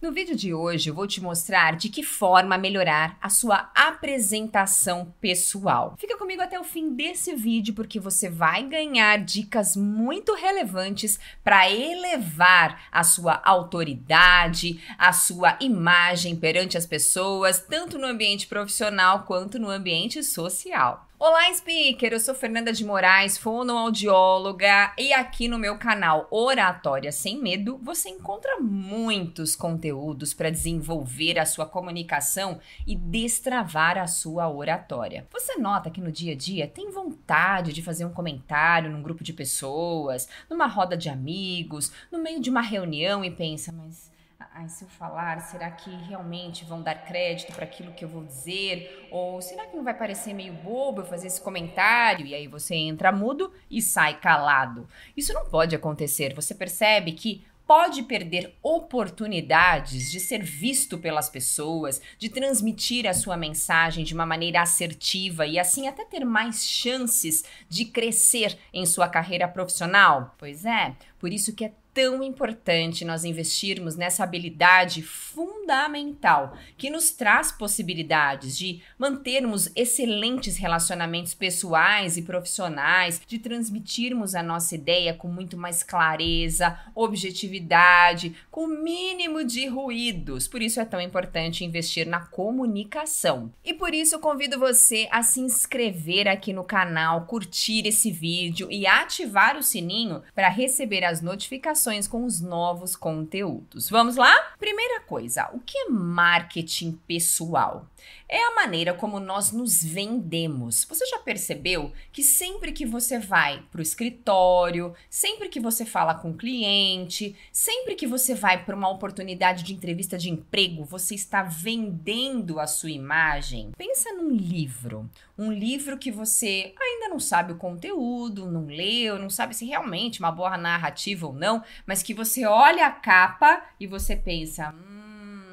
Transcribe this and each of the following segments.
No vídeo de hoje eu vou te mostrar de que forma melhorar a sua apresentação pessoal. Fica comigo até o fim desse vídeo porque você vai ganhar dicas muito relevantes para elevar a sua autoridade, a sua imagem perante as pessoas, tanto no ambiente profissional quanto no ambiente social. Olá, speaker! Eu sou Fernanda de Moraes, fonoaudióloga, e aqui no meu canal Oratória Sem Medo você encontra muitos conteúdos para desenvolver a sua comunicação e destravar a sua oratória. Você nota que no dia a dia tem vontade de fazer um comentário num grupo de pessoas, numa roda de amigos, no meio de uma reunião e pensa, mas ai, se eu falar, será que realmente vão dar crédito para aquilo que eu vou dizer? Ou será que não vai parecer meio bobo eu fazer esse comentário? E aí você entra mudo e sai calado. Isso não pode acontecer. Você percebe que pode perder oportunidades de ser visto pelas pessoas, de transmitir a sua mensagem de uma maneira assertiva e assim até ter mais chances de crescer em sua carreira profissional? Pois é, por isso que é tão importante nós investirmos nessa habilidade fundamental que nos traz possibilidades de mantermos excelentes relacionamentos pessoais e profissionais, de transmitirmos a nossa ideia com muito mais clareza, objetividade, com o mínimo de ruídos. Por isso é tão importante investir na comunicação. E por isso eu convido você a se inscrever aqui no canal, curtir esse vídeo e ativar o sininho para receber as notificações com os novos conteúdos. Vamos lá? Primeira coisa, o que é marketing pessoal? É a maneira como nós nos vendemos. Você já percebeu que sempre que você vai para o escritório, sempre que você fala com o cliente, sempre que você vai para uma oportunidade de entrevista de emprego, você está vendendo a sua imagem? Pensa num livro, um livro que você ainda não sabe o conteúdo, não leu, não sabe se realmente é uma boa narrativa ou não, mas que você olha a capa e você pensa, hum,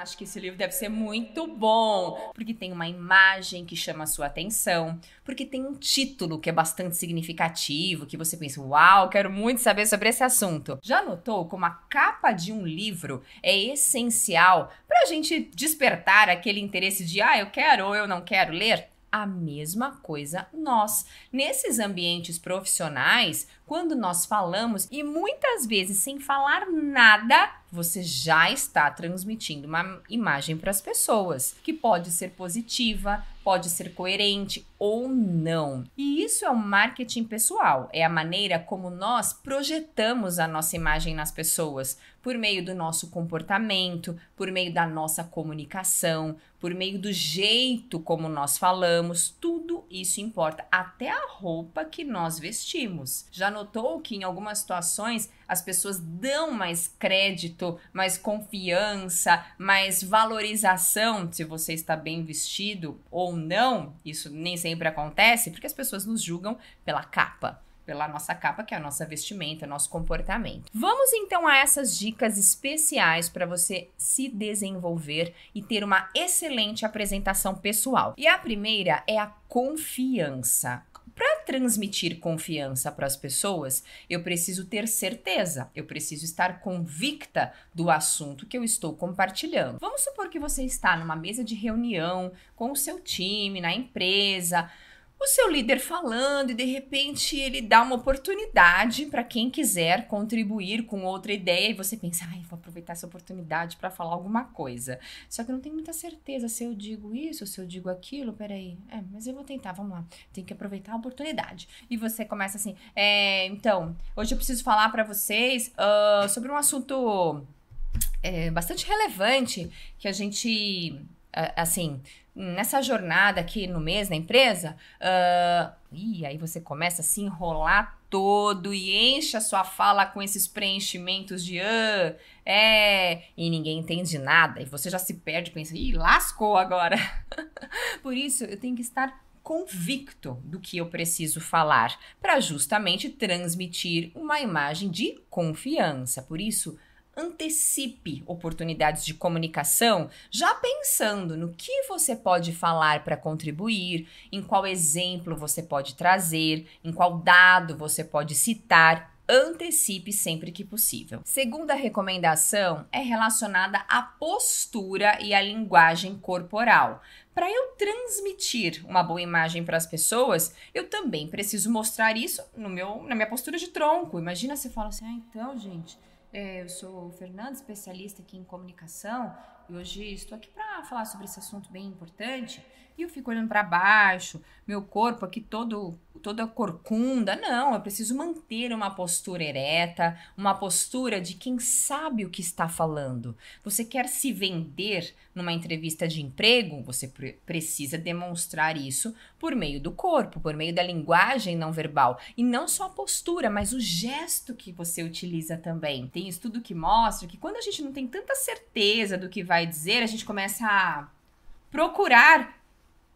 acho que esse livro deve ser muito bom, porque tem uma imagem que chama a sua atenção, porque tem um título que é bastante significativo, que você pensa, uau, quero muito saber sobre esse assunto. Já notou como a capa de um livro é essencial para a gente despertar aquele interesse de, ah, eu quero ou eu não quero ler? A mesma coisa nós. Nesses ambientes profissionais, quando nós falamos e muitas vezes sem falar nada, você já está transmitindo uma imagem para as pessoas, que pode ser positiva, pode ser coerente ou não. E isso é o marketing pessoal, é a maneira como nós projetamos a nossa imagem nas pessoas, por meio do nosso comportamento, por meio da nossa comunicação, por meio do jeito como nós falamos, tudo isso importa, até a roupa que nós vestimos. Já notou que em algumas situações as pessoas dão mais crédito, mais confiança, mais valorização se você está bem vestido ou não? Isso nem sempre acontece porque as pessoas nos julgam pela capa pela nossa capa, que é a nossa vestimenta, nosso comportamento. Vamos então a essas dicas especiais para você se desenvolver e ter uma excelente apresentação pessoal. E a primeira é a confiança. Transmitir confiança para as pessoas, eu preciso ter certeza, eu preciso estar convicta do assunto que eu estou compartilhando. Vamos supor que você está numa mesa de reunião com o seu time, na empresa o seu líder falando e de repente ele dá uma oportunidade para quem quiser contribuir com outra ideia e você pensa, ai, vou aproveitar essa oportunidade para falar alguma coisa. Só que não tenho muita certeza se eu digo isso, se eu digo aquilo, peraí. É, mas eu vou tentar, vamos lá. Tem que aproveitar a oportunidade. E você começa assim, é, então, hoje eu preciso falar para vocês uh, sobre um assunto é, bastante relevante que a gente, uh, assim, nessa jornada aqui no mês na empresa, uh, e aí você começa a se enrolar todo e enche a sua fala com esses preenchimentos de ah, é, e ninguém entende nada, e você já se perde, pensa, ih, lascou agora. Por isso, eu tenho que estar convicto do que eu preciso falar, para justamente transmitir uma imagem de confiança. Por isso, antecipe oportunidades de comunicação, já pensando no que você pode falar para contribuir, em qual exemplo você pode trazer, em qual dado você pode citar antecipe sempre que possível. Segunda recomendação é relacionada à postura e à linguagem corporal. Para eu transmitir uma boa imagem para as pessoas, eu também preciso mostrar isso no meu, na minha postura de tronco. Imagina você fala assim: ah, então, gente, eu sou o Fernando, especialista aqui em comunicação, e hoje estou aqui para falar sobre esse assunto bem importante. E eu fico olhando para baixo, meu corpo aqui todo toda corcunda. Não, eu preciso manter uma postura ereta, uma postura de quem sabe o que está falando. Você quer se vender numa entrevista de emprego? Você pre precisa demonstrar isso por meio do corpo, por meio da linguagem não verbal. E não só a postura, mas o gesto que você utiliza também. Tem estudo que mostra que quando a gente não tem tanta certeza do que vai dizer, a gente começa a procurar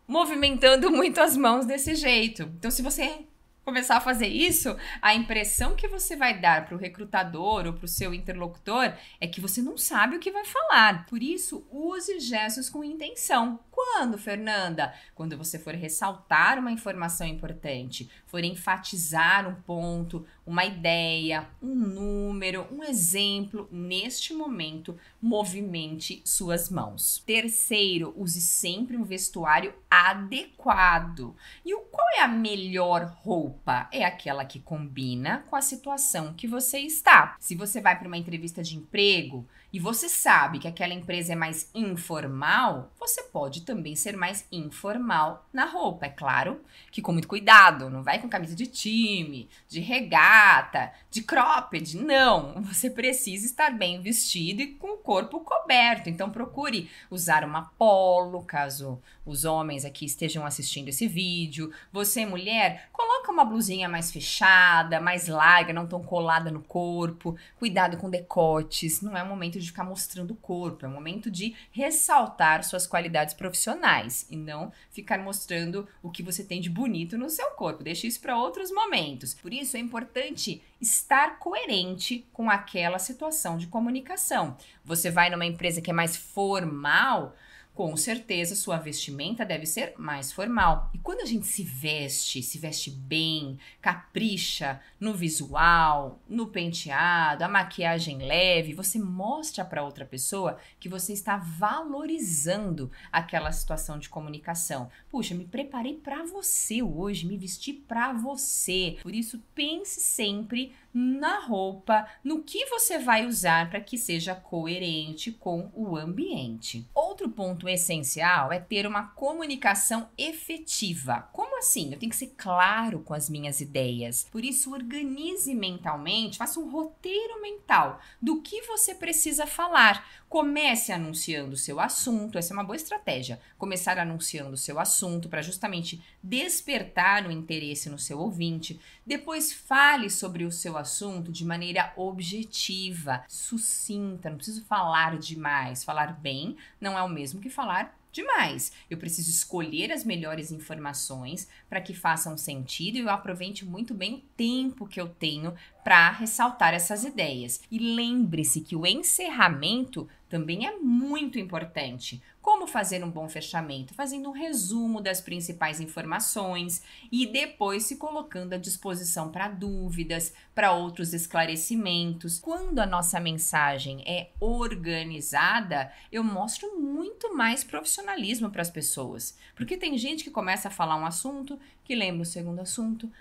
movimentando muito as mãos desse jeito. Então, se você começar a fazer isso, a impressão que você vai dar para o recrutador ou para o seu interlocutor é que você não sabe o que vai falar. Por isso, use gestos com intenção. Quando, Fernanda? Quando você for ressaltar uma informação importante, for enfatizar um ponto, uma ideia, um número, um exemplo, neste momento, movimente suas mãos. Terceiro, use sempre um vestuário adequado. E o qual é a melhor roupa? É aquela que combina com a situação que você está. Se você vai para uma entrevista de emprego, e você sabe que aquela empresa é mais informal, você pode também ser mais informal na roupa. É claro que com muito cuidado, não vai com camisa de time, de regata, de cropped, não. Você precisa estar bem vestido e com o corpo coberto. Então procure usar uma polo, caso os homens aqui estejam assistindo esse vídeo. Você, mulher, coloca uma blusinha mais fechada, mais larga, não tão colada no corpo. Cuidado com decotes, não é o momento de de ficar mostrando o corpo, é o momento de ressaltar suas qualidades profissionais e não ficar mostrando o que você tem de bonito no seu corpo. Deixe isso para outros momentos. Por isso é importante estar coerente com aquela situação de comunicação. Você vai numa empresa que é mais formal, com certeza sua vestimenta deve ser mais formal. E quando a gente se veste, se veste bem, capricha no visual, no penteado, a maquiagem leve, você mostra para outra pessoa que você está valorizando aquela situação de comunicação. Puxa, me preparei para você hoje, me vesti para você. Por isso pense sempre na roupa, no que você vai usar para que seja coerente com o ambiente. Outro ponto essencial é ter uma comunicação efetiva. Como assim? Eu tenho que ser claro com as minhas ideias. Por isso, organize mentalmente, faça um roteiro mental do que você precisa falar. Comece anunciando o seu assunto, essa é uma boa estratégia. Começar anunciando o seu assunto para justamente despertar o interesse no seu ouvinte. Depois fale sobre o seu assunto de maneira objetiva, sucinta, não preciso falar demais. Falar bem não é o mesmo que falar demais. Eu preciso escolher as melhores informações para que façam sentido e eu aproveite muito bem o tempo que eu tenho para ressaltar essas ideias. E lembre-se que o encerramento também é muito importante. Como fazer um bom fechamento? Fazendo um resumo das principais informações e depois se colocando à disposição para dúvidas, para outros esclarecimentos. Quando a nossa mensagem é organizada, eu mostro muito mais profissionalismo para as pessoas. Porque tem gente que começa a falar um assunto, que lembra o segundo assunto,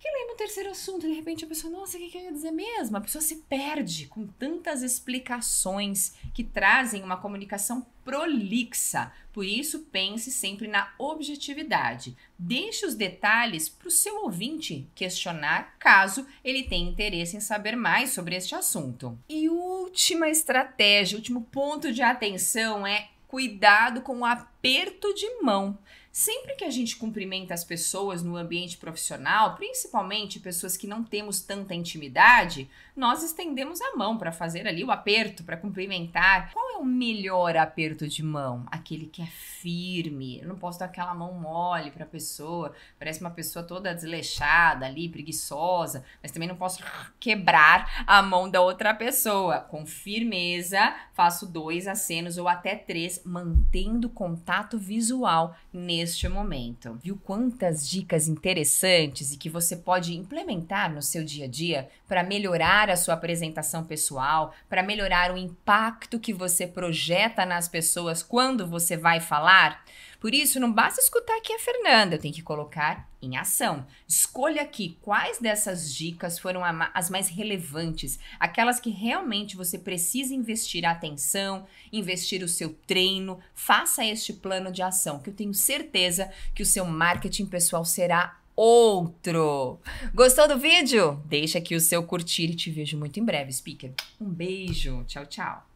que lembra o terceiro assunto, de repente a pessoa, nossa, o que, que eu ia dizer mesmo? A pessoa se perde com tantas explicações que trazem uma comunicação prolixa. Por isso, pense sempre na objetividade. Deixe os detalhes para o seu ouvinte questionar, caso ele tenha interesse em saber mais sobre este assunto. E última estratégia, último ponto de atenção é cuidado com o aperto de mão. Sempre que a gente cumprimenta as pessoas no ambiente profissional, principalmente pessoas que não temos tanta intimidade, nós estendemos a mão para fazer ali o aperto, para cumprimentar. Qual é o melhor aperto de mão? Aquele que é firme. Eu não posso dar aquela mão mole para a pessoa, parece uma pessoa toda desleixada ali, preguiçosa, mas também não posso quebrar a mão da outra pessoa. Com firmeza, faço dois acenos ou até três, mantendo contato visual neste momento. Viu quantas dicas interessantes e que você pode implementar no seu dia a dia para melhorar a sua apresentação pessoal, para melhorar o impacto que você projeta nas pessoas quando você vai falar? Por isso, não basta escutar aqui a Fernanda, eu tenho que colocar em ação. Escolha aqui quais dessas dicas foram as mais relevantes, aquelas que realmente você precisa investir atenção, investir o seu treino. Faça este plano de ação, que eu tenho certeza que o seu marketing pessoal será outro. Gostou do vídeo? Deixa aqui o seu curtir e te vejo muito em breve, speaker. Um beijo. Tchau, tchau.